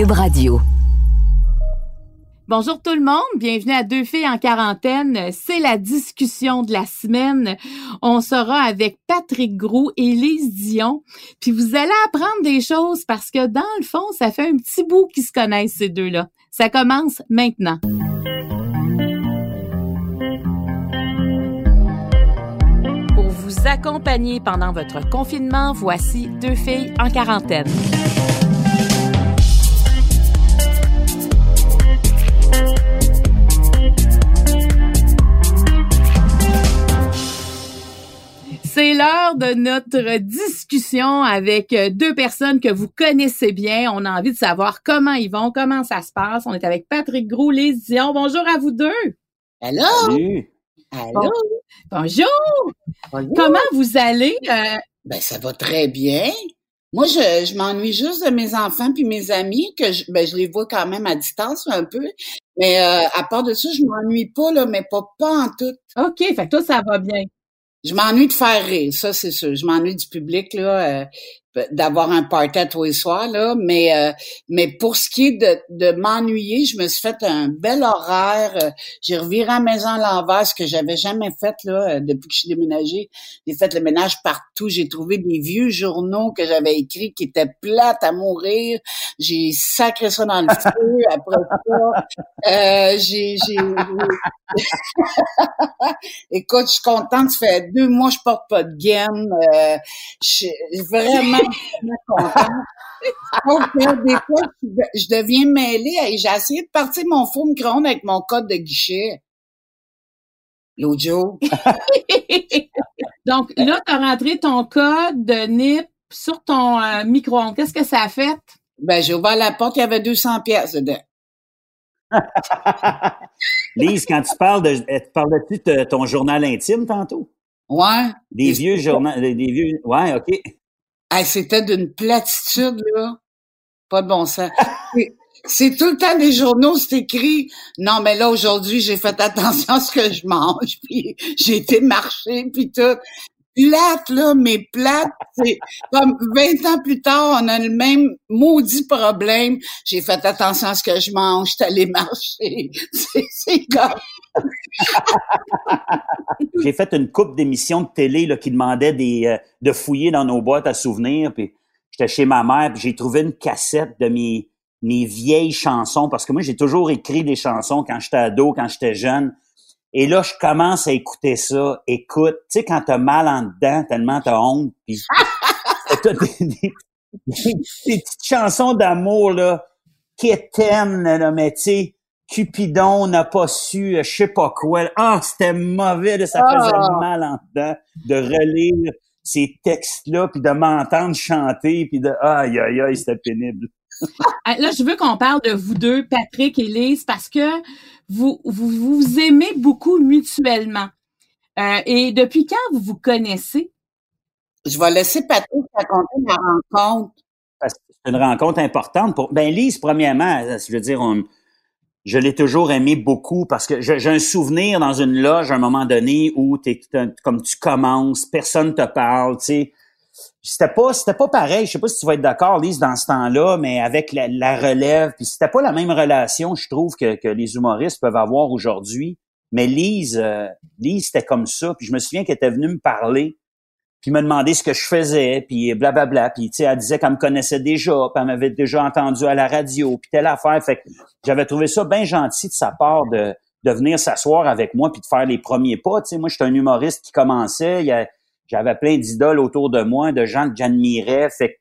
Radio. Bonjour tout le monde, bienvenue à Deux filles en quarantaine. C'est la discussion de la semaine. On sera avec Patrick Gros et Lise Dion. Puis vous allez apprendre des choses parce que dans le fond, ça fait un petit bout qu'ils se connaissent ces deux-là. Ça commence maintenant. Pour vous accompagner pendant votre confinement, voici Deux filles en quarantaine. C'est l'heure de notre discussion avec euh, deux personnes que vous connaissez bien. On a envie de savoir comment ils vont, comment ça se passe. On est avec Patrick Gros, les Dion. Bonjour à vous deux. Hello. Salut. Allô? Bonjour. Bonjour. Comment vous allez? Euh, Ben, ça va très bien. Moi, je, je m'ennuie juste de mes enfants puis mes amis, que je, ben, je les vois quand même à distance un peu. Mais euh, à part de ça, je m'ennuie pas, là, mais pas, pas en tout. OK, fait que toi, ça va bien. Je m'ennuie de faire rire, ça, c'est sûr. Je m'ennuie du public, là, euh, d'avoir un party tous les soirs, là. Mais, euh, mais pour ce qui est de, de m'ennuyer, je me suis fait un bel horaire. euh, J'ai reviré à la maison à l'envers, ce que j'avais jamais fait, là, euh, depuis que je suis déménagée. J'ai fait le ménage partout. J'ai trouvé des vieux journaux que j'avais écrits qui étaient plates à mourir. J'ai sacré ça dans le feu. Après ça, euh, j'ai... j'ai- Écoute, je suis contente. Ça fait deux mois que je porte pas de gaine. Euh, je vraiment, que des fois, je deviens mêlée. Et J'ai essayé de partir mon four micro-ondes avec mon code de guichet. L'autre jour. Donc là, tu as rentré ton code de NIP sur ton euh, micro-ondes. Qu'est-ce que ça a fait? Ben, j'ai ouvert la porte, il y avait 200 pièces dedans. Lise, quand tu parles de, euh, tu parlais-tu de ton journal intime tantôt? Ouais. Des vieux journaux, des des vieux, ouais, ok. Hey, c'était d'une platitude, là. Pas de bon sens. C'est- tout le temps des journaux, c'est écrit. Non, mais là, aujourd'hui, j'ai fait attention à ce que je mange, puis j'ai été marcher, puis tout. Plate, là, mais plate, c'est comme 20 ans plus tard, on a le même maudit problème. J'ai fait attention à ce que je mange, je allée marcher. C'est, c'est comme, J'ai fait une coupe d'émissions de télé là, qui demandait des, euh, de fouiller dans nos boîtes à souvenirs. Puis j'étais chez ma mère, puis j'ai trouvé une cassette de mes, mes vieilles chansons, parce que moi, j'ai toujours écrit des chansons quand j'étais ado, quand j'étais jeune. Et là, je commence à écouter ça. Écoute, tu sais, quand t'as mal en dedans, tellement t'as honte, puis t'as des, des- des- petites chansons d'amour, là, quétaines, là, mais tu sais, Cupidon n'a pas su, euh, je sais pas quoi. Ah, c'était mauvais, là, ça faisait Ah. mal en dedans de relire ces textes-là, puis de m'entendre chanter, puis de aïe, aïe, aïe, c'était pénible. Ah, Là, je veux qu'on parle de vous deux, Patrick et Lise, parce que vous vous, vous aimez beaucoup mutuellement. Euh, et depuis quand vous vous connaissez? je vais laisser Patrick raconter ma rencontre. Parce que c'est une rencontre importante pour. Ben Lise, premièrement, je veux dire, on- je l'ai toujours aimé beaucoup parce que j'ai un souvenir dans une loge à un moment donné où t'es comme tu commences, personne te parle, tu sais. C'était pas c'était pas pareil. Je sais pas si tu vas être d'accord, Lise, dans ce temps-là, mais avec la, relève, puis c'était pas la même relation, je trouve, que, que les humoristes peuvent avoir aujourd'hui. Mais Lise, euh, Lise, c'était comme ça. Puis je me souviens qu'elle était venue me parler puis me demander ce que je faisais, puis blablabla. Puis, tu sais, elle disait qu'elle me connaissait déjà, puis elle m'avait déjà entendu à la radio, puis telle affaire. Fait que j'avais trouvé ça bien gentil de sa part de, de venir s'asseoir avec moi puis de faire les premiers pas. Tu sais, moi, j'étais un humoriste qui commençait. J'avais plein d'idoles autour de moi, de gens que j'admirais. Fait, que-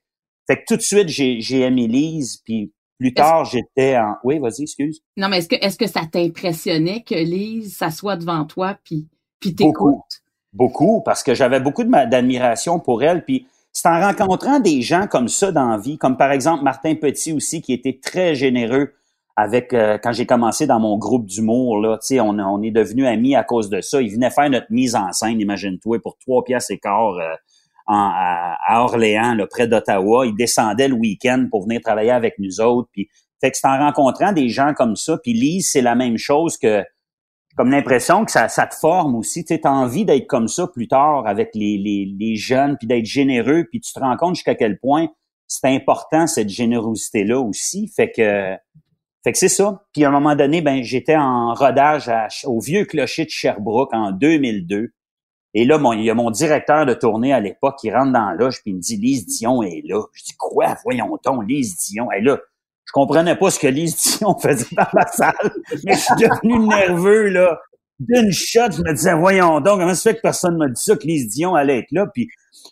fait que tout de suite, j'ai j'ai aimé Lise, puis plus tard, j'étais en... Oui, vas-y, excuse. Non, mais est-ce que, est-ce que ça t'impressionnait que Lise s'assoit devant toi puis, puis t'écoute? Beaucoup, parce que j'avais beaucoup d'admiration pour elle. Puis c'est en rencontrant des gens comme ça dans vie, comme par exemple Martin Petit aussi, qui était très généreux avec euh, quand j'ai commencé dans mon groupe d'humour. Là, tu sais, on, est devenus amis à cause de ça. Il venait faire notre mise en scène, imagine-toi, pour trois piastres et quart euh, à Orléans, là, près d'Ottawa. Il descendait le week-end pour venir travailler avec nous autres. Puis, fait que c'est en rencontrant des gens comme ça. Puis Lise, c'est la même chose que comme l'impression que ça, ça te forme aussi. Tu as envie d'être comme ça plus tard avec les, les, les jeunes, puis d'être généreux, puis tu te rends compte jusqu'à quel point c'est important cette générosité là aussi. Fait que fait que c'est ça. Puis à un moment donné, ben j'étais en rodage au vieux clocher de Sherbrooke en 2002. Et là, il y a mon directeur de tournée à l'époque qui rentre dans la loge puis il me dit Lise Dion est là. Je dis quoi Voyons donc, Lise Dion. Et là, je comprenais pas ce que Lise Dion faisait dans la salle, mais je suis devenu nerveux là. D'une shot, je me disais voyons donc comment ça fait que personne m'a dit ça que Lise Dion allait être là? Puis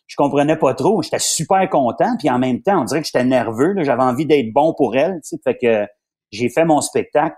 je comprenais pas trop. J'étais super content puis en même temps, on dirait que j'étais nerveux. J'avais envie d'être bon pour elle. Tu sais, fait que j'ai fait mon spectacle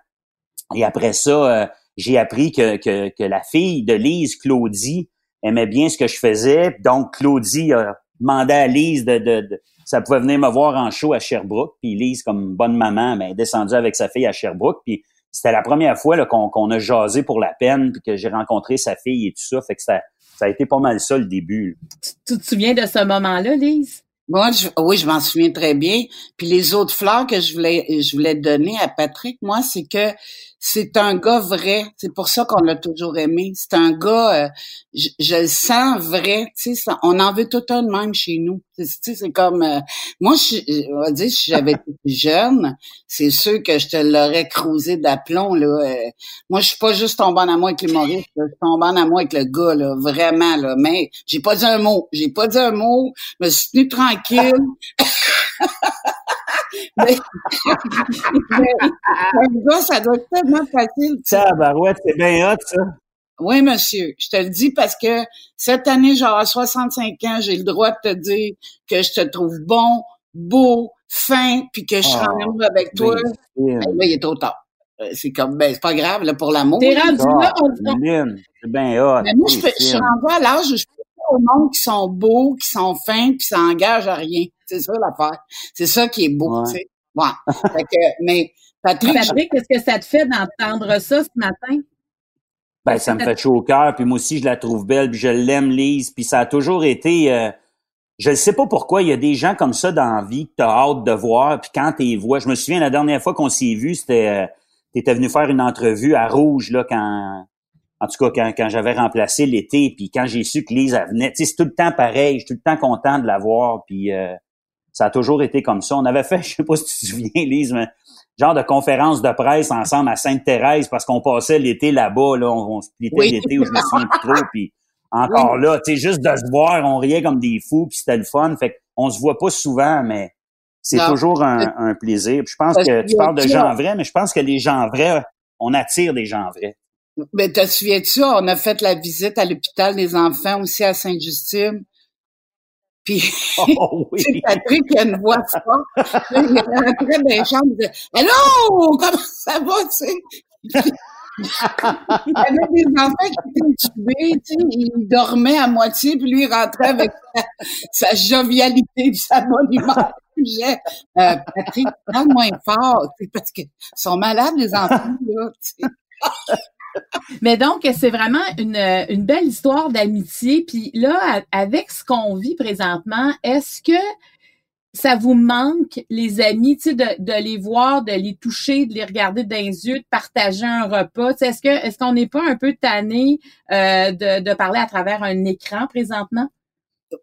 et après ça, euh, j'ai appris que, que, que la fille de Lise, Claudie, aimait bien ce que je faisais. Donc, Claudie a demandé à Lise de, de, ça pouvait venir me voir en show à Sherbrooke. Puis Lise, comme bonne maman, ben, est descendue avec sa fille à Sherbrooke. Puis c'était la première fois qu'on a jasé pour la peine, puis que j'ai rencontré sa fille et tout ça. Fait que ça, ça a été pas mal ça le début. Tu, te souviens de ce moment-là, Lise? Moi, oui, je m'en souviens très bien. Puis les autres fleurs que je voulais, je voulais donner à Patrick, moi, c'est que c'est un gars vrai. C'est pour ça qu'on l'a toujours aimé. C'est un gars, euh, je, le sens vrai. Tu sais, on en veut tout un de même chez nous. Tu sais, c'est comme, euh, moi, je, on va dire, si j'avais été jeune, c'est sûr que je te l'aurais creusé d'aplomb. Là. Euh. moi, je suis pas juste tombé en amour avec l'humoriste. Je suis tombé en amour avec le gars, là, vraiment. Là. Mais j'ai pas dit un mot. J'ai pas dit un mot. Je me suis tenu tranquille. mais, mais ça doit être tellement facile. Ça, barouette, c'est bien hot, ça. Oui, monsieur. Je te le dis parce que cette année, j'aurai 65 ans, j'ai le droit de te dire que je te trouve bon, beau, fin, puis que je serai en ah, amour avec toi. Ben, là, il est trop tard. Euh, c'est comme, ben, c'est pas grave, là, pour l'amour. T'es rendu là, on dit. C'est bien hot. Mais moi, je, je suis rendu à l'âge où je peux au monde qui sont beaux, qui sont fins, puis ça engage à rien. C'est ça l'affaire. C'est ça qui est beau, tu sais. Ouais. mais Patrick, Patrick qu'est-ce que ça te fait d'entendre ça ce matin? Ben, ça me fait chaud au cœur, puis moi aussi, je la trouve belle, puis je l'aime, Lise, puis ça a toujours été... Euh, je ne sais pas pourquoi, il y a des gens comme ça dans la vie que tu as hâte de voir, puis quand tu les vois... Je me souviens, la dernière fois qu'on s'est vu, c'était... Euh, tu étais venu faire une entrevue à Rouge, là, quand... En tout cas, quand, quand j'avais remplacé l'été, puis quand j'ai su que Lise, elle venait... Tu sais, c'est tout le temps pareil, je suis tout le temps content de la voir, puis... Euh, ça a toujours été comme ça. On avait fait, je sais pas si tu te souviens, Lise, mais genre de conférence de presse ensemble à Sainte-Thérèse parce qu'on passait l'été là-bas, là, on, on l'été où je me souviens plus trop, puis encore là, tu sais, juste de se voir, on riait comme des fous, puis c'était le fun. Fait qu'on se voit pas souvent, mais c'est toujours un, plaisir. je pense que tu parles de gens vrais, mais je pense que les gens vrais, on attire des gens vrais. Mais te souviens-tu, on a fait la visite à l'hôpital des enfants aussi à Sainte-Justine. Puis, oh, oui. Patrick, il a une voix forte. il rentrait dans les chambres, il disait « Allô, comment ça va, tu sais? » Il y avait des enfants qui étaient tubés, tu sais, ils dormaient à moitié, puis lui, il rentrait avec sa, jovialité et sa bonne humeur. Euh, Patrick, parle moins fort, parce qu'ils sont malades, les enfants, là, tu sais. Mais donc, c'est vraiment une, une belle histoire d'amitié. Puis là, avec ce qu'on vit présentement, est-ce que ça vous manque, les amis, de, de, les voir, de les toucher, de les regarder dans les yeux, de partager un repas? Est-ce que est-ce qu'on n'est pas un peu tanné euh, de, de parler à travers un écran présentement?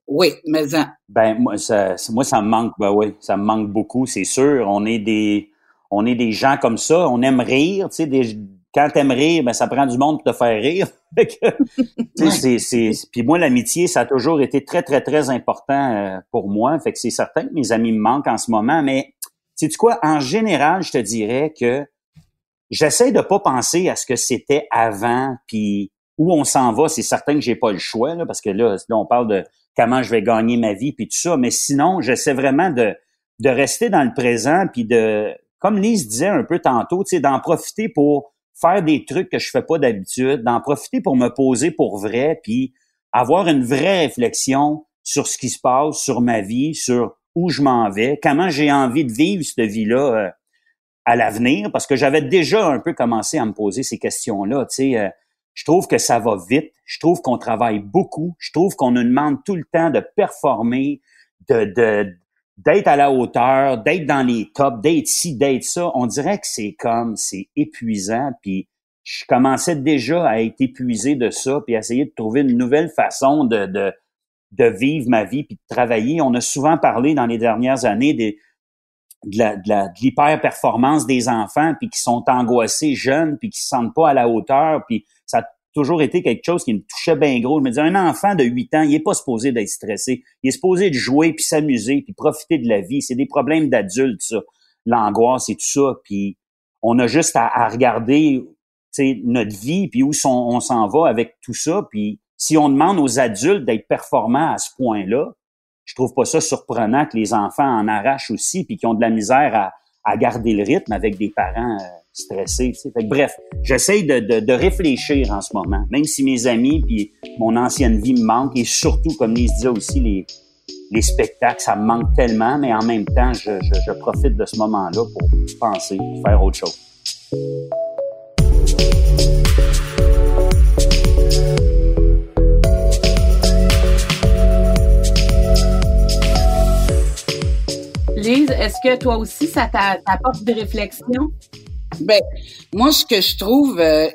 Oui, mais ben moi ça, moi ça me manque, ben oui, ça me manque beaucoup, c'est sûr. On est des on est des gens comme ça, on aime rire, tu sais, des, quand t'aimes rire, ben ça prend du monde pour te faire rire. c'est, puis moi, l'amitié, ça a toujours été très, très, très important euh, pour moi. Fait que c'est certain que mes amis me manquent en ce moment, mais sais tu quoi? En général, je te dirais que j'essaie de pas penser à ce que c'était avant, puis où on s'en va. C'est certain que j'ai pas le choix, là, parce que là, là, on parle de comment je vais gagner ma vie, puis tout ça. Mais sinon, j'essaie vraiment de, de rester dans le présent, puis de, comme Lise disait un peu tantôt, tu sais, d'en profiter pour faire des trucs que je fais pas d'habitude, d'en profiter pour me poser pour vrai, puis avoir une vraie réflexion sur ce qui se passe, sur ma vie, sur où je m'en vais, comment j'ai envie de vivre cette vie-là euh, à l'avenir, parce que j'avais déjà un peu commencé à me poser ces questions-là. Tu sais, euh, je trouve que ça va vite, je trouve qu'on travaille beaucoup, je trouve qu'on nous demande tout le temps de performer, de, de d'être à la hauteur, d'être dans les tops, d'être ci, d'être ça, on dirait que c'est comme, c'est épuisant. Puis je commençais déjà à être épuisé de ça, puis à essayer de trouver une nouvelle façon de, de, de vivre ma vie puis de travailler. On a souvent parlé dans les dernières années des, de, la, de, l'hyper-performance des enfants puis qui sont angoissés jeunes puis qui se sentent pas à la hauteur puis ça toujours été quelque chose qui me touchait bien gros. Je me disais, un enfant de 8 ans, il est pas supposé d'être stressé. Il est supposé de jouer puis s'amuser puis profiter de la vie. C'est des problèmes d'adultes, ça. L'angoisse et tout ça. Puis on a juste à, à regarder notre vie puis où on s'en va avec tout ça. Puis si on demande aux adultes d'être performants à ce point-là, je trouve pas ça surprenant que les enfants en arrachent aussi puis qu'ils ont de la misère à, à, garder le rythme avec des parents euh, stressés. Fait bref, j'essaye de, de, de, réfléchir en ce moment, même si mes amis puis mon ancienne vie me manquent et surtout, comme Lise disait aussi, les, les spectacles, ça me manque tellement, mais en même temps, je, je, profite de ce moment-là pour penser, faire autre chose. est-ce que toi aussi, ça t'apporte des réflexions? Ben, moi, ce que je trouve euh,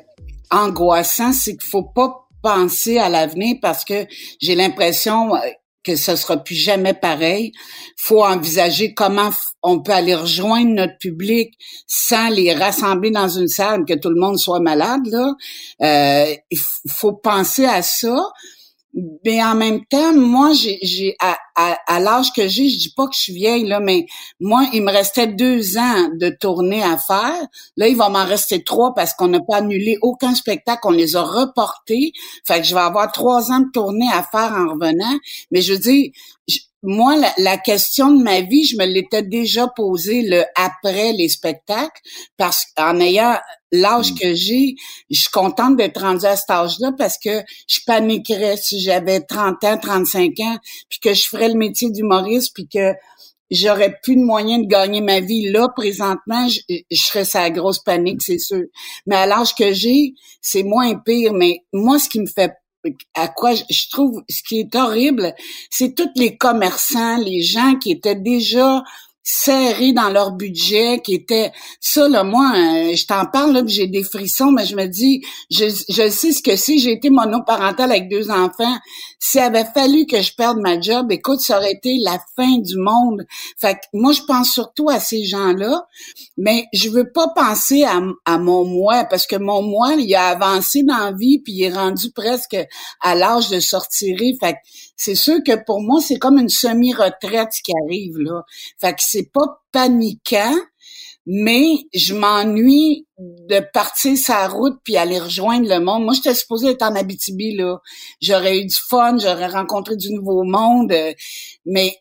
angoissant, c'est qu'il faut pas penser à l'avenir parce que j'ai l'impression euh, que ce sera plus jamais pareil. Faut envisager comment on peut aller rejoindre notre public sans les rassembler dans une salle, que tout le monde soit malade. Là, euh, il faut penser à ça. Mais en même temps, moi, j'ai, à, l'âge que j'ai, je dis pas que je suis vieille là, mais moi, il me restait deux ans de tournée à faire. Là, il va m'en rester trois parce qu'on n'a pas annulé aucun spectacle, on les a reportés. Fait que je vais avoir trois ans de tournée à faire en revenant. Mais je veux dire, moi, la, question de ma vie, je me l'étais déjà posée le après les spectacles, parce qu'en ayant l'âge mm. que j'ai, je suis contente d'être rendue à cet âge-là parce que je paniquerais si j'avais 30 ans, 35 ans, puis que je ferais le métier d'humoriste, puis que j'aurais plus de moyens de gagner ma vie là présentement, je, je serais sa grosse panique, c'est sûr. Mais à l'âge que j'ai, c'est moins pire. Mais moi, ce qui me fait à quoi je trouve ce qui est horrible, c'est tous les commerçants, les gens qui étaient déjà serrés dans leur budget, qui étaient ça là moi, euh, je t'en parle là, j'ai des frissons, mais je me dis, je, je sais ce que c'est. J'ai été monoparentale avec deux enfants. S'il avait fallu que je perde ma job, écoute, ça aurait été la fin du monde. Fait que moi, je pense surtout à ces gens-là, mais je veux pas penser à, à mon moi, parce que mon moi, il a avancé dans la vie, puis il est rendu presque à l'âge de sortir. Fait c'est sûr que pour moi, c'est comme une semi-retraite qui arrive, là. Fait que c'est pas paniquant, mais je m'ennuie de partir sa route puis aller rejoindre le monde. Moi, j'étais supposée être en Abitibi, là. J'aurais eu du fun, j'aurais rencontré du nouveau monde, euh, mais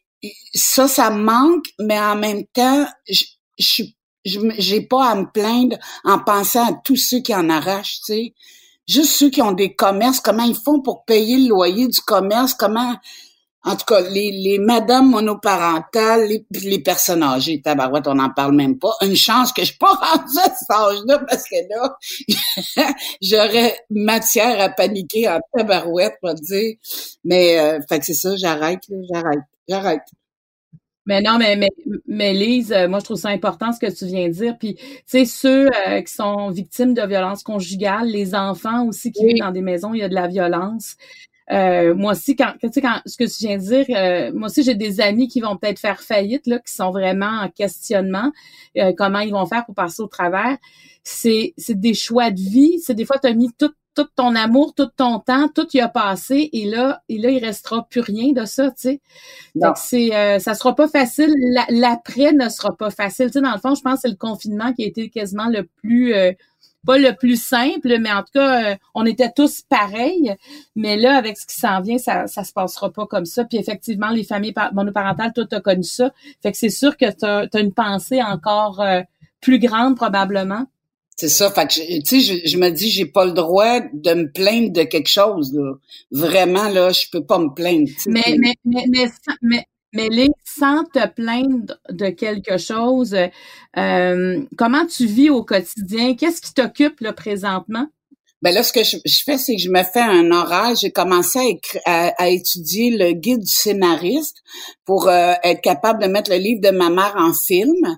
ça, ça me manque, mais en même temps, je, je j'ai pas à me plaindre en pensant à tous ceux qui en arrachent, tu sais. Juste ceux qui ont des commerces, comment ils font pour payer le loyer du commerce, comment en tout cas, les, les madames monoparentales, les, les personnes âgées, tabarouette, on n'en parle même pas. Une chance que je suis pas rendue à cet âge-là, parce que là, j'aurais matière à paniquer en tabarouette, pour dire. Mais, euh, fait que c'est ça, j'arrête, j'arrête, j'arrête. Mais non, mais, mais, mais Lise, euh, moi, je trouve ça important ce que tu viens de dire. Puis, tu sais, ceux euh, qui sont victimes de violences conjugales, les enfants aussi qui vivent dans des maisons où il y a de la violence. Euh, moi aussi, quand, tu sais, quand ce que tu viens de dire, euh, moi aussi, j'ai des amis qui vont peut-être faire faillite, là, qui sont vraiment en questionnement, euh, comment ils vont faire pour passer au travers. C'est, c'est des choix de vie. C'est des fois, tu as mis tout, tout ton amour, tout ton temps, tout y a passé, et là, et là, il restera plus rien de ça, tu sais. Donc, c'est, ça sera pas facile. L'après ne sera pas facile. Tu sais, dans le fond, je pense que c'est le confinement qui a été quasiment le plus pas le plus simple, mais en tout cas, euh, on était tous pareils. Mais là, avec ce qui s'en vient, ça, ça se passera pas comme ça. Puis effectivement, les familles monoparentales, toi, tu as connu ça. Fait que c'est sûr que tu as, une pensée encore euh, plus grande, probablement. C'est ça. Fait que, tu sais, je, je, me dis, j'ai pas le droit de me plaindre de quelque chose, là. Vraiment, là, je peux pas me plaindre. Mais, mais, mais, mais, mais, mais les, sans te plaindre de quelque chose, euh, comment tu vis au quotidien? Qu'est-ce qui t'occupe là présentement? Ben là, ce que je, fais, c'est que je me fais un horaire. J'ai commencé à, à, étudier le guide du scénariste pour euh, être capable de mettre le livre de ma mère en film.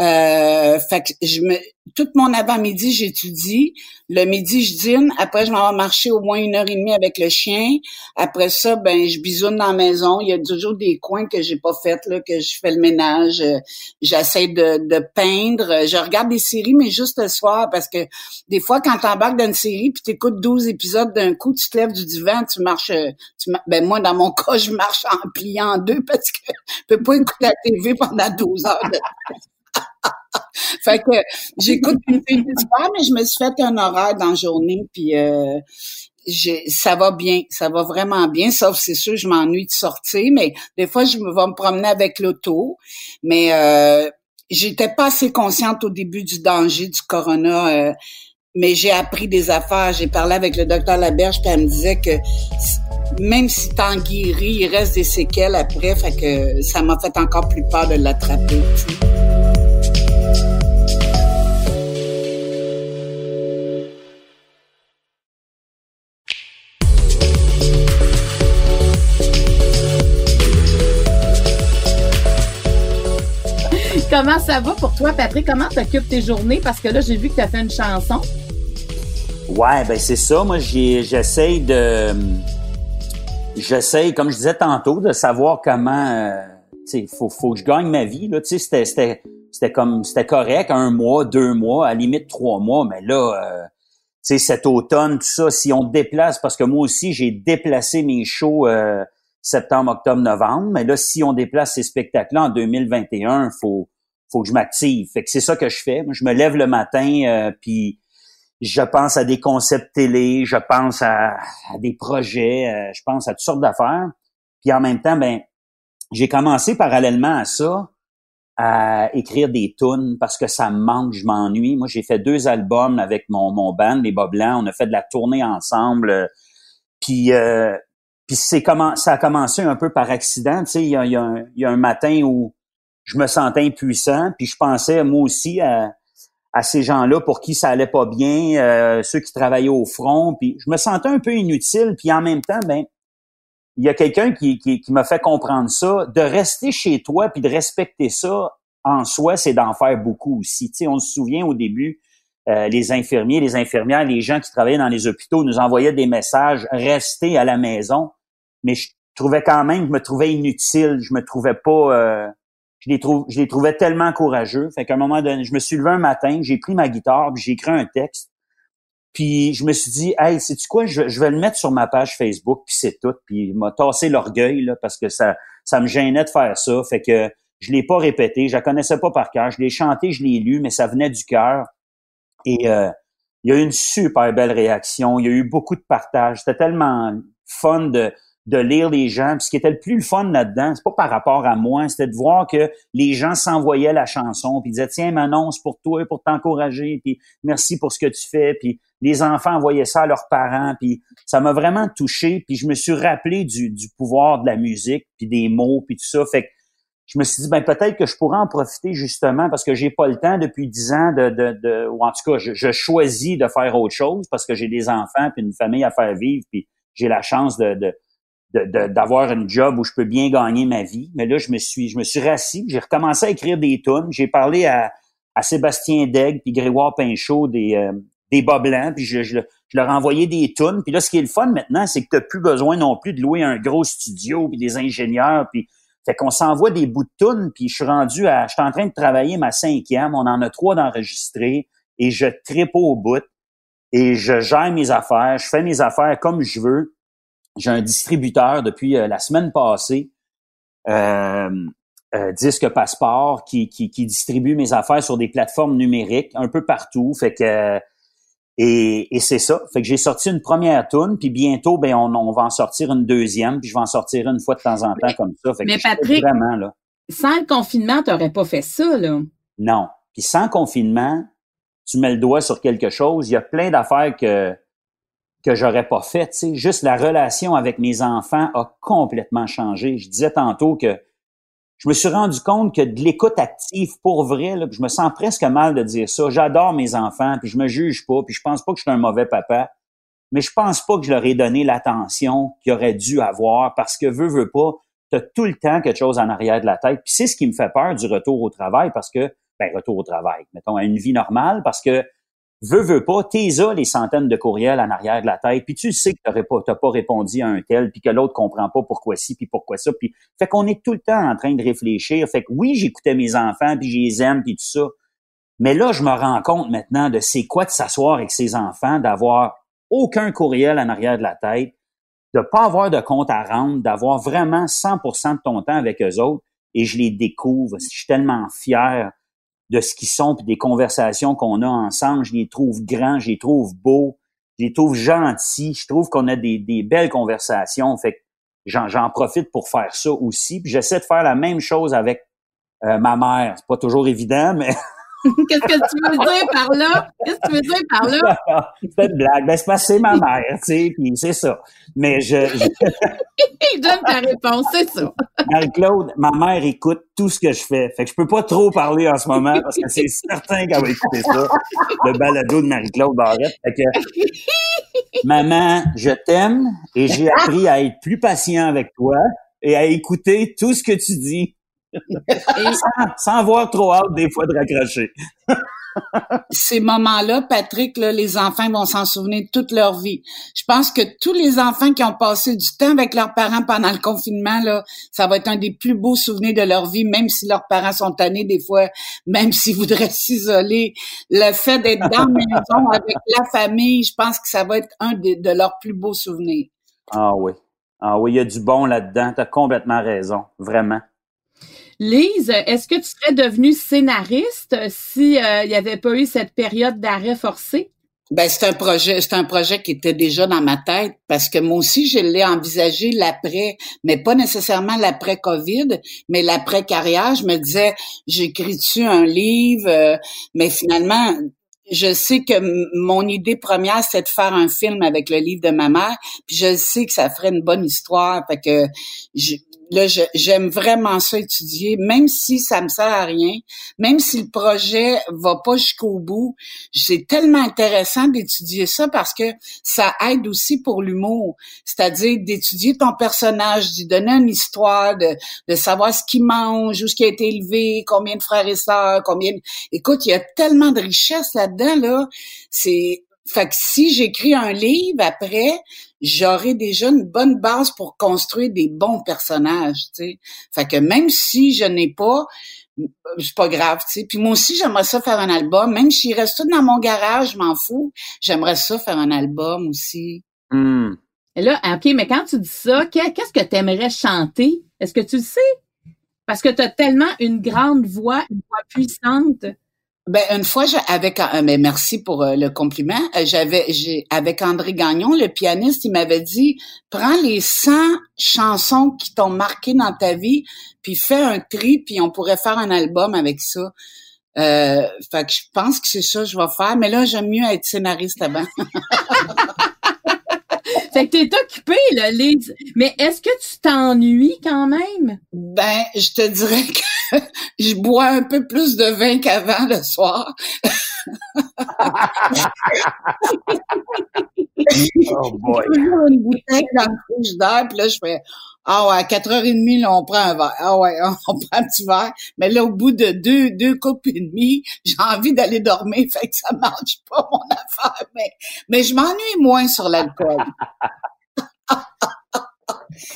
Euh, fait que je me, tout mon avant-midi, j'étudie. Le midi, je dîne. Après, je m'en vais marcher au moins une heure et demie avec le chien. Après ça, ben, je bisoune dans la maison. Il y a toujours des coins que j'ai pas fait, là, que je fais le ménage. Euh, j'essaie de, de peindre. Je regarde des séries, mais juste le soir, parce que des fois, quand t'embarques dans une série puis t'écoutes 12 épisodes d'un coup, tu te lèves du divan, tu marches, tu, ben, moi, dans mon cas, je marche en pliant en deux parce que je peux pas écouter la TV pendant 12 heures fait que j'écoute une fille mais je me suis fait un horaire dans la journée, puis euh, ça va bien, ça va vraiment bien, sauf c'est sûr, je m'ennuie de sortir, mais des fois, je vais me promener avec l'auto, mais euh, j'étais pas assez consciente au début du danger du corona, euh, mais j'ai appris des affaires. J'ai parlé avec le docteur Laberge, puis elle me disait que même si t'en guéris, il reste des séquelles après, fait que ça m'a fait encore plus peur de l'attraper. Comment ça va pour toi, Patrick? Comment tu occupes tes journées? Parce que là, j'ai vu que tu as fait une chanson. Ouais, ben c'est ça. Moi, j'essaye de. J'essaye, comme je disais tantôt, de savoir comment. Euh, il faut, faut que je gagne ma vie. Là. C'était, c'était, c'était comme c'était correct, un mois, deux mois, à limite trois mois, mais là, euh, sais, cet automne, tout ça, si on déplace, parce que moi aussi, j'ai déplacé mes shows euh, septembre, octobre, novembre, mais là, si on déplace ces spectacles-là en 2021, faut faut que je m'active. Fait que c'est ça que je fais. je me lève le matin, euh, puis je pense à des concepts télé, je pense à, des projets, euh, je pense à toutes sortes d'affaires. Puis en même temps, ben, j'ai commencé parallèlement à ça à écrire des tunes parce que ça me manque, je m'ennuie. Moi, j'ai fait deux albums avec mon, mon band, les Bas Blancs. On a fait de la tournée ensemble. Puis, euh, puis c'est comment ça a commencé un peu par accident. Tu sais, il y a, il y a un matin où je me sentais impuissant, puis je pensais moi aussi à, à ces gens-là pour qui ça allait pas bien, euh, ceux qui travaillaient au front, puis je me sentais un peu inutile, puis en même temps, ben il y a quelqu'un qui, qui, qui m'a fait comprendre ça, de rester chez toi puis de respecter ça en soi, c'est d'en faire beaucoup aussi. Tu sais, on se souvient au début, euh, les infirmiers, les infirmières, les gens qui travaillaient dans les hôpitaux nous envoyaient des messages, restez à la maison, mais je trouvais quand même, je me trouvais inutile, je me trouvais pas, euh, je les, trouve, je les trouvais tellement courageux. Fait qu'à un moment donné, je me suis levé un matin, j'ai pris ma guitare, puis j'ai écrit un texte. Puis je me suis dit, hey, sais-tu quoi, je, vais le mettre sur ma page Facebook, puis c'est tout. Puis il m'a tassé l'orgueil, là, parce que ça, ça me gênait de faire ça. Fait que je l'ai pas répété, je la connaissais pas par cœur. Je l'ai chanté, je l'ai lu, mais ça venait du cœur. Et euh, il y a eu une super belle réaction. Il y a eu beaucoup de partage. C'était tellement fun de, de lire les gens. Puis ce qui était le plus le fun là-dedans, c'est pas par rapport à moi, c'était de voir que les gens s'envoyaient la chanson, puis disaient tiens Manon, c'est pour toi, pour t'encourager, puis merci pour ce que tu fais, puis les enfants envoyaient ça à leurs parents, puis ça m'a vraiment touché, puis je me suis rappelé du, du pouvoir de la musique, puis des mots, puis tout ça, fait que je me suis dit ben peut-être que je pourrais en profiter justement parce que j'ai pas le temps depuis dix ans de, de, de ou en tout cas je, je choisis de faire autre chose parce que j'ai des enfants puis une famille à faire vivre puis j'ai la chance de, de d'avoir un job où je peux bien gagner ma vie. Mais là, je me suis, je me suis rassis, j'ai recommencé à écrire des tunes. J'ai parlé à, à Sébastien Degg puis Grégoire Pinchot des, euh, des bas blancs, puis je, je, leur ai envoyé des tunes. Puis là, ce qui est le fun maintenant, c'est que tu n'as plus besoin non plus de louer un gros studio puis des ingénieurs. Puis fait qu'on s'envoie des bouts de tunes, puis je suis rendu à. Je suis en train de travailler ma cinquième. On en a trois d'enregistrés et je tripe au bout. Et je gère mes affaires, je fais mes affaires comme je veux j'ai un distributeur depuis euh, la semaine passée, euh, euh, Disque Passeport, qui, qui, qui, distribue mes affaires sur des plateformes numériques un peu partout. Fait que et, et c'est ça. Fait que j'ai sorti une première tune, puis bientôt, ben on, on, va en sortir une deuxième, puis je vais en sortir une fois de temps en temps comme ça. Fait mais Patrick, vraiment, là. sans le confinement, tu n'aurais pas fait ça, là. Non. Puis sans confinement, tu mets le doigt sur quelque chose. Il y a plein d'affaires que que j'aurais pas fait. sais, Juste la relation avec mes enfants a complètement changé. Je disais tantôt que je me suis rendu compte que de l'écoute active pour vrai, là, je me sens presque mal de dire ça. J'adore mes enfants, puis je me juge pas, puis je pense pas que je suis un mauvais papa, mais je pense pas que je leur ai donné l'attention qu'ils auraient dû avoir parce que veux, veux pas, tu as tout le temps quelque chose en arrière de la tête. Puis c'est ce qui me fait peur du retour au travail parce que ben, retour au travail, mettons, à une vie normale, parce que veux, veux pas, t'es les centaines de courriels en arrière de la tête, puis tu sais que t'aurais pas, t'as pas répondu à un tel, puis que l'autre comprend pas pourquoi ci, puis pourquoi ça, puis fait qu'on est tout le temps en train de réfléchir. Fait que oui, j'écoutais mes enfants, puis je les aime, puis tout ça. Mais là, je me rends compte maintenant de c'est quoi de s'asseoir avec ses enfants, d'avoir aucun courriel en arrière de la tête, de pas avoir de compte à rendre, d'avoir vraiment 100% de ton temps avec eux autres, et je les découvre. Je suis tellement fier de ce qu'ils sont puis des conversations qu'on a ensemble. Je les trouve grands, je les trouve beaux, je les trouve gentils. Je trouve qu'on a des, belles conversations. Fait j'en, profite pour faire ça aussi. Puis j'essaie de faire la même chose avec euh, ma mère. C'est pas toujours évident, mais Qu'est-ce que tu veux dire par là? Qu'est-ce que tu veux dire par là? c'est une blague. Ben, c'est parce que c'est ma mère, tu sais, puis c'est ça. Mais je... je... Il donne ta réponse, c'est ça. Marie-Claude, ma mère écoute tout ce que je fais. Fait que je peux pas trop parler en ce moment parce que c'est certain qu'elle va écouter ça, le balado de Marie-Claude Barrette. Fait que, maman, je t'aime et j'ai appris à être plus patient avec toi et à écouter tout ce que tu dis sans, avoir trop hâte des fois de raccrocher. Ces moments-là, Patrick, là, les enfants vont s'en souvenir toute leur vie. Je pense que tous les enfants qui ont passé du temps avec leurs parents pendant le confinement, là, ça va être un des plus beaux souvenirs de leur vie, même si leurs parents sont tannés des fois, même s'ils voudraient s'isoler. Le fait d'être dans la maison avec la famille, je pense que ça va être un de, de leurs plus beaux souvenirs. Ah oui. Ah oui, il y a du bon là-dedans. Tu as complètement raison. Vraiment. Lise, est-ce que tu serais devenue scénariste si euh, il n'y avait pas eu cette période d'arrêt forcé? Ben c'est un projet, c'est un projet qui était déjà dans ma tête parce que moi aussi je l'ai envisagé l'après, mais pas nécessairement l'après Covid, mais l'après carrière. Je me disais, j'écris-tu un livre, euh, mais finalement je sais que mon idée première, c'est de faire un film avec le livre de ma mère, puis je sais que ça ferait une bonne histoire, fait que je, là, j'aime vraiment ça étudier, même si ça me sert à rien, même si le projet va pas jusqu'au bout. C'est tellement intéressant d'étudier ça parce que ça aide aussi pour l'humour, c'est-à-dire d'étudier ton personnage, d'y donner une histoire, de, de savoir ce qu'il mange, où ce qui a été élevé, combien de frères et sœurs, combien. Écoute, il y a tellement de richesse là-dedans là. C'est fait que si j'écris un livre après, j'aurai déjà une bonne base pour construire des bons personnages, tu sais. Fait que même si je n'ai pas, c'est pas grave, tu sais. Puis moi aussi, j'aimerais ça faire un album. Même s'il reste tout dans mon garage, je m'en fous. J'aimerais ça faire un album aussi. Et là, OK, mais quand tu dis ça, qu'est-ce que tu aimerais chanter? Est-ce que tu le sais? Parce que tu as tellement une grande voix, une voix puissante. Ben une fois, avec euh, mais merci pour euh, le compliment. Euh, j'avais, j'ai avec André Gagnon, le pianiste, il m'avait dit prends les 100 chansons qui t'ont marqué dans ta vie, puis fais un tri, puis on pourrait faire un album avec ça. Euh, fait que je pense que c'est ça que je vais faire, mais là j'aime mieux être scénariste avant. Fait que t'es occupé, là, Lise. Mais est-ce que tu t'ennuies quand même? Ben, je te dirais que je bois un peu plus de vin qu'avant le soir. oh boy. toujours une bouteille dans le frigidaire, puis là, je fais ah ouais, à 4h30, là, on prend un verre. Ah ouais, on prend un petit verre. Mais là, au bout de deux, deux coupes et demie, j'ai envie d'aller dormir, fait que ça marche pas, mon affaire. Mais, mais je m'ennuie moins sur l'alcool.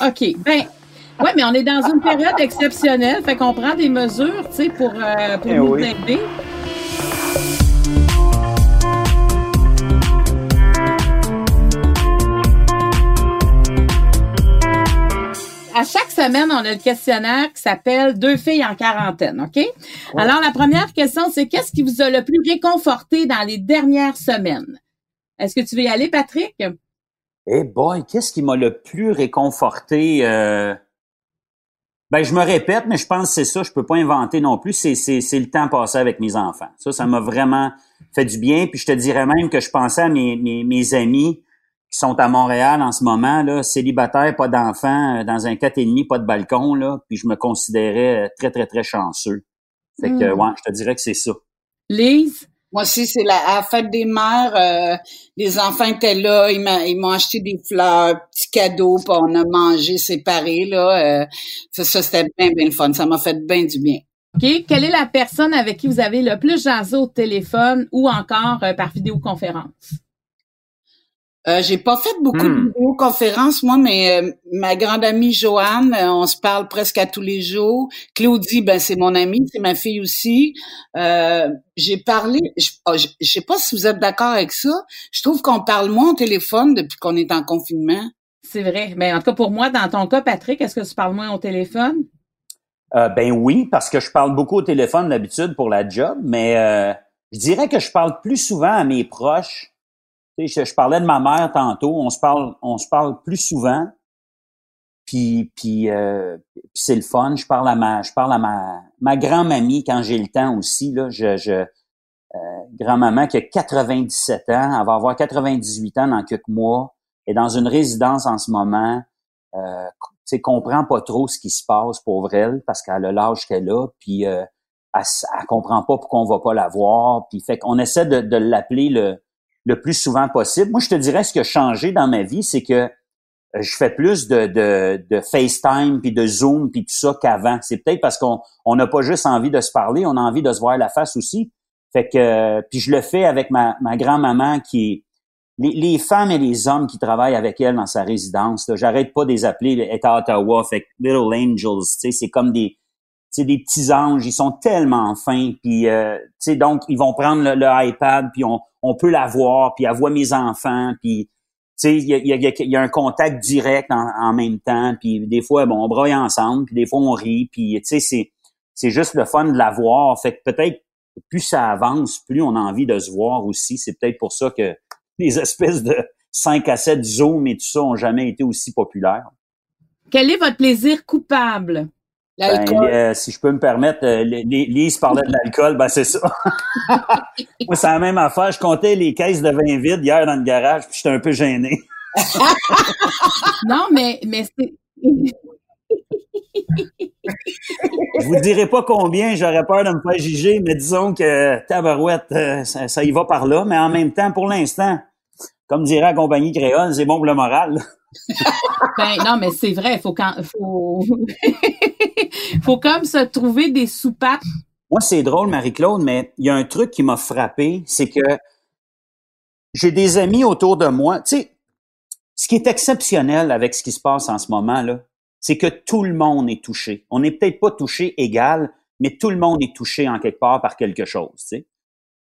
OK. Ben, ouais, mais on est dans une période exceptionnelle, fait qu'on prend des mesures, tu sais, pour, euh, pour eh nous aider. à chaque semaine, on a le questionnaire qui s'appelle Deux filles en quarantaine, OK? Alors, la première question, c'est qu'est-ce qui vous a le plus réconforté dans les dernières semaines? Est-ce que tu veux y aller, Patrick? Eh boy, qu'est-ce qui m'a le plus réconforté? Euh? Ben, je me répète, mais je pense que c'est ça, je peux pas inventer non plus. C'est, c'est, c'est le temps passé avec mes enfants. Ça, ça m'a vraiment fait du bien. Puis je te dirais même que je pensais à mes, mes, mes amis qui sont à Montréal en ce moment, là, célibataires, pas d'enfants, euh, dans un quatre et demi, pas de balcon, là, puis je me considérais euh, très, très, très chanceux. Fait que, hmm. ouais, je te dirais que c'est ça. Lise? Moi aussi, c'est la, fête des mères. Euh, les enfants étaient là, ils m'ont acheté des fleurs, petits cadeaux, puis on a mangé séparés. Là, ça, ça c'était bien, bien le fun. Ça m'a fait bien du bien. OK. Quelle est la personne avec qui vous avez le plus jasé au téléphone ou encore euh, par vidéoconférence? Euh, j'ai pas fait beaucoup de Hmm. vidéoconférences, moi, mais euh, ma grande amie Joanne, euh, on se parle presque à tous les jours. Claudie, ben c'est mon amie, c'est ma fille aussi. Euh, j'ai parlé, je, oh, je, je sais pas si vous êtes d'accord avec ça. Je trouve qu'on parle moins au téléphone depuis qu'on est en confinement. C'est vrai. Mais en tout cas, pour moi, dans ton cas, Patrick, est-ce que tu parles moins au téléphone? Euh, ben oui, parce que je parle beaucoup au téléphone d'habitude pour la job, mais euh, je dirais que je parle plus souvent à mes proches. Je, je parlais de ma mère tantôt, on se parle, on se parle plus souvent. Puis, puis, euh, puis c'est le fun. Je parle à ma, je parle à ma, ma grand-mamie quand j'ai le temps aussi. Là, je, je euh, grand-maman qui a 97 ans, elle va avoir 98 ans dans quelques mois, est dans une résidence en ce moment. Euh, tu comprend pas trop ce qui se passe pour elle parce qu'elle a l'âge qu'elle a, puis euh, elle, elle comprend pas pourquoi on va pas la voir, puis fait qu'on essaie de, de l'appeler le, le plus souvent possible. Moi, je te dirais ce qui a changé dans ma vie, c'est que euh, je fais plus de, de, de FaceTime puis de Zoom puis tout ça qu'avant. C'est peut-être parce qu'on on n'a pas juste envie de se parler, on a envie de se voir la face aussi. Fait que euh, puis je le fais avec ma, ma grand-maman qui les, les femmes et les hommes qui travaillent avec elle dans sa résidence, j'arrête pas de les appeler, elle est à Ottawa, fait que Little Angels, tu sais, c'est comme des, c'est des petits anges, ils sont tellement fins, puis euh, donc ils vont prendre le, iPad, puis on, on peut la voir, puis elle voit mes enfants, puis il y a, y, a, un contact direct en, même temps, puis des fois, bon, on broye ensemble, puis des fois on rit, puis tu sais, c'est, juste le fun de la voir, fait que peut-être plus ça avance, plus on a envie de se voir aussi, c'est peut-être pour ça que les espèces de 5 à 7 Zoom et tout ça ont jamais été aussi populaires. Quel est votre plaisir coupable? Ben, euh, si je peux me permettre, euh, Li- Li- Lise parlait de l'alcool, ben c'est ça. Moi, c'est la même affaire. Je comptais les caisses de vin vides hier dans le garage, puis j'étais un peu gêné. Non, mais, mais c'est. Je vous dirai pas combien, j'aurais peur de me faire juger, mais disons que tabarouette, euh, ça, ça y va par là. Mais en même temps, pour l'instant, comme dirait la compagnie créole, c'est bon pour le moral. Ben, non, mais c'est vrai, faut quand, faut, faut comme se trouver des soupapes. Moi, c'est drôle, Marie-Claude, mais il y a un truc qui m'a frappé, c'est que j'ai des amis autour de moi. Tu sais, ce qui est exceptionnel avec ce qui se passe en ce moment, là, c'est que tout le monde est touché. On n'est peut-être pas touché égal, mais tout le monde est touché en quelque part par quelque chose, tu sais.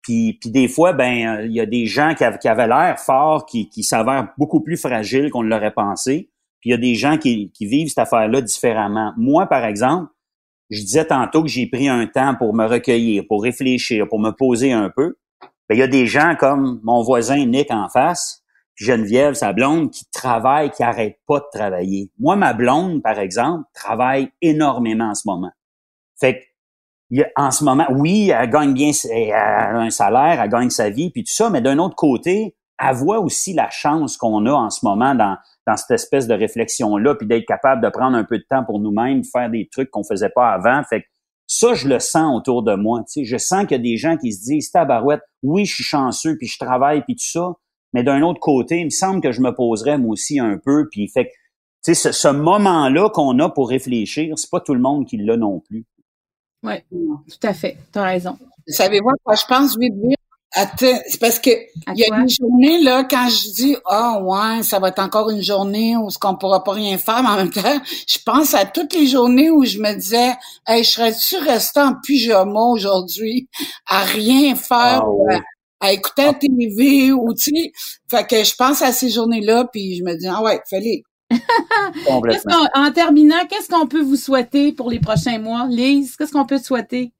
Puis, des fois, ben, euh, il y a des gens qui avaient l'air forts, qui, qui s'avèrent beaucoup plus fragiles qu'on ne l'aurait pensé. Puis il y a des gens qui, vivent cette affaire-là différemment. Moi, par exemple, je disais tantôt que j'ai pris un temps pour me recueillir, pour réfléchir, pour me poser un peu. Ben, il y a des gens comme mon voisin Nick en face, puis Geneviève, sa blonde, qui travaille, qui arrête pas de travailler. Moi, ma blonde, par exemple, travaille énormément en ce moment. Fait que, en ce moment, oui, elle gagne bien, elle a un salaire, elle gagne sa vie, puis tout ça, mais d'un autre côté, elle voit aussi la chance qu'on a en ce moment dans, dans cette espèce de réflexion-là, puis d'être capable de prendre un peu de temps pour nous-mêmes, faire des trucs qu'on faisait pas avant. Fait que ça, je le sens autour de moi. Tu sais, je sens qu'il y a des gens qui se disent, tabarouette, oui, je suis chanceux, puis je travaille, puis tout ça, mais d'un autre côté, il me semble que je me poserais moi aussi un peu, puis fait que, tu sais, ce, ce moment-là qu'on a pour réfléchir, c'est pas tout le monde qui l'a non plus. Oui, tout à fait. Tu as raison. Savez-vous à quoi je pense, vite, vite? Attends, c'est parce que il y a une journée, là, quand je dis, ah, ouais, ça va être encore une journée où ce qu'on pourra pas rien faire, mais en même temps, je pense à toutes les journées où je me disais, hey, je serais-tu resté en pyjama aujourd'hui, à rien faire, Ah ouais. à, à écouter la TV, ou, tu sais, fait que je pense à ces journées-là, puis je me dis, ah ouais, fallait. En terminant, qu'est-ce qu'on peut vous souhaiter pour les prochains mois? Lise, qu'est-ce qu'on peut te souhaiter?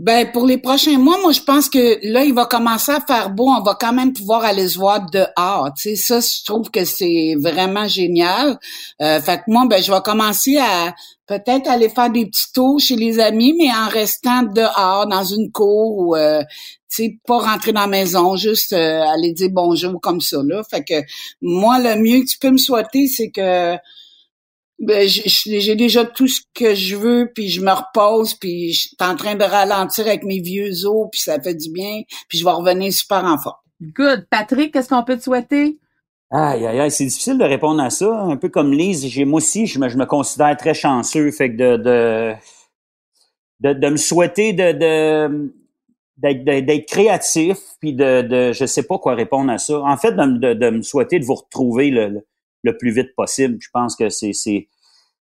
Ben pour les prochains mois, moi je pense que là il va commencer à faire beau, on va quand même pouvoir aller se voir dehors. Tu sais ça, je trouve que c'est vraiment génial. Euh, fait que moi ben je vais commencer à peut-être aller faire des petits tours chez les amis, mais en restant dehors dans une cour ou euh, tu sais pas rentrer dans la maison, juste euh, aller dire bonjour comme ça là. Fait que moi le mieux que tu peux me souhaiter, c'est que ben, j'ai- j'ai déjà tout ce que je veux, puis je me repose, puis je suis en train de ralentir avec mes vieux os, puis ça fait du bien, puis je vais revenir super en forme. Good. Patrick, qu'est-ce qu'on peut te souhaiter? Aïe, aïe, aïe, c'est difficile de répondre à ça. Un peu comme Lise, j'ai, moi aussi, je me, je me considère très chanceux. Fait que de, de, de, de me souhaiter de, de d'être créatif, puis de, de je sais pas quoi répondre à ça. En fait, de, de, me souhaiter de vous retrouver le, le, plus vite possible. Je pense que c'est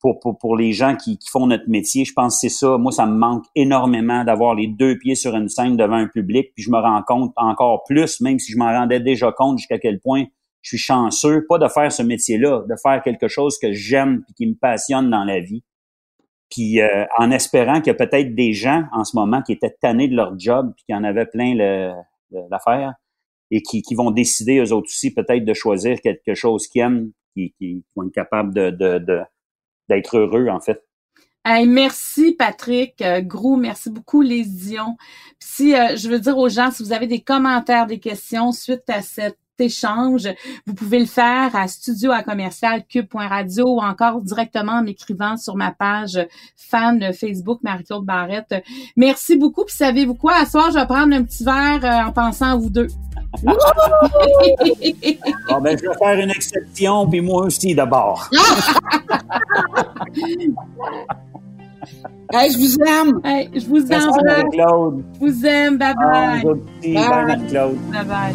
pour, pour, pour les gens qui, qui font notre métier, je pense que c'est ça. Moi, ça me manque énormément d'avoir les deux pieds sur une scène devant un public, puis je me rends compte encore plus, même si je m'en rendais déjà compte jusqu'à quel point je suis chanceux, pas de faire ce métier-là, de faire quelque chose que j'aime et qui me passionne dans la vie. Puis euh, en espérant qu'il y a peut-être des gens en ce moment qui étaient tannés de leur job puis qui en avaient plein l'affaire et qui, qui, vont décider eux autres aussi peut-être de choisir quelque chose qu'ils aiment, qui, vont être capables de, de, d'être heureux en fait. Hey, merci Patrick euh, Gros, merci beaucoup les Dion. Si euh, je veux dire aux gens, si vous avez des commentaires, des questions suite à cette échange. Vous pouvez le faire à studio à commercial cube.radio ou encore directement en m'écrivant sur ma page fan Facebook Marie-Claude Barrette. Merci beaucoup. Puis savez-vous quoi? À soir, je vais prendre un petit verre euh, en pensant à vous deux. bon, ben, je vais faire une exception, puis moi aussi d'abord. hey, je vous aime. Hey, je vous aime. Je vous aime. Bye bye. Ah, bye. Bye, bye bye.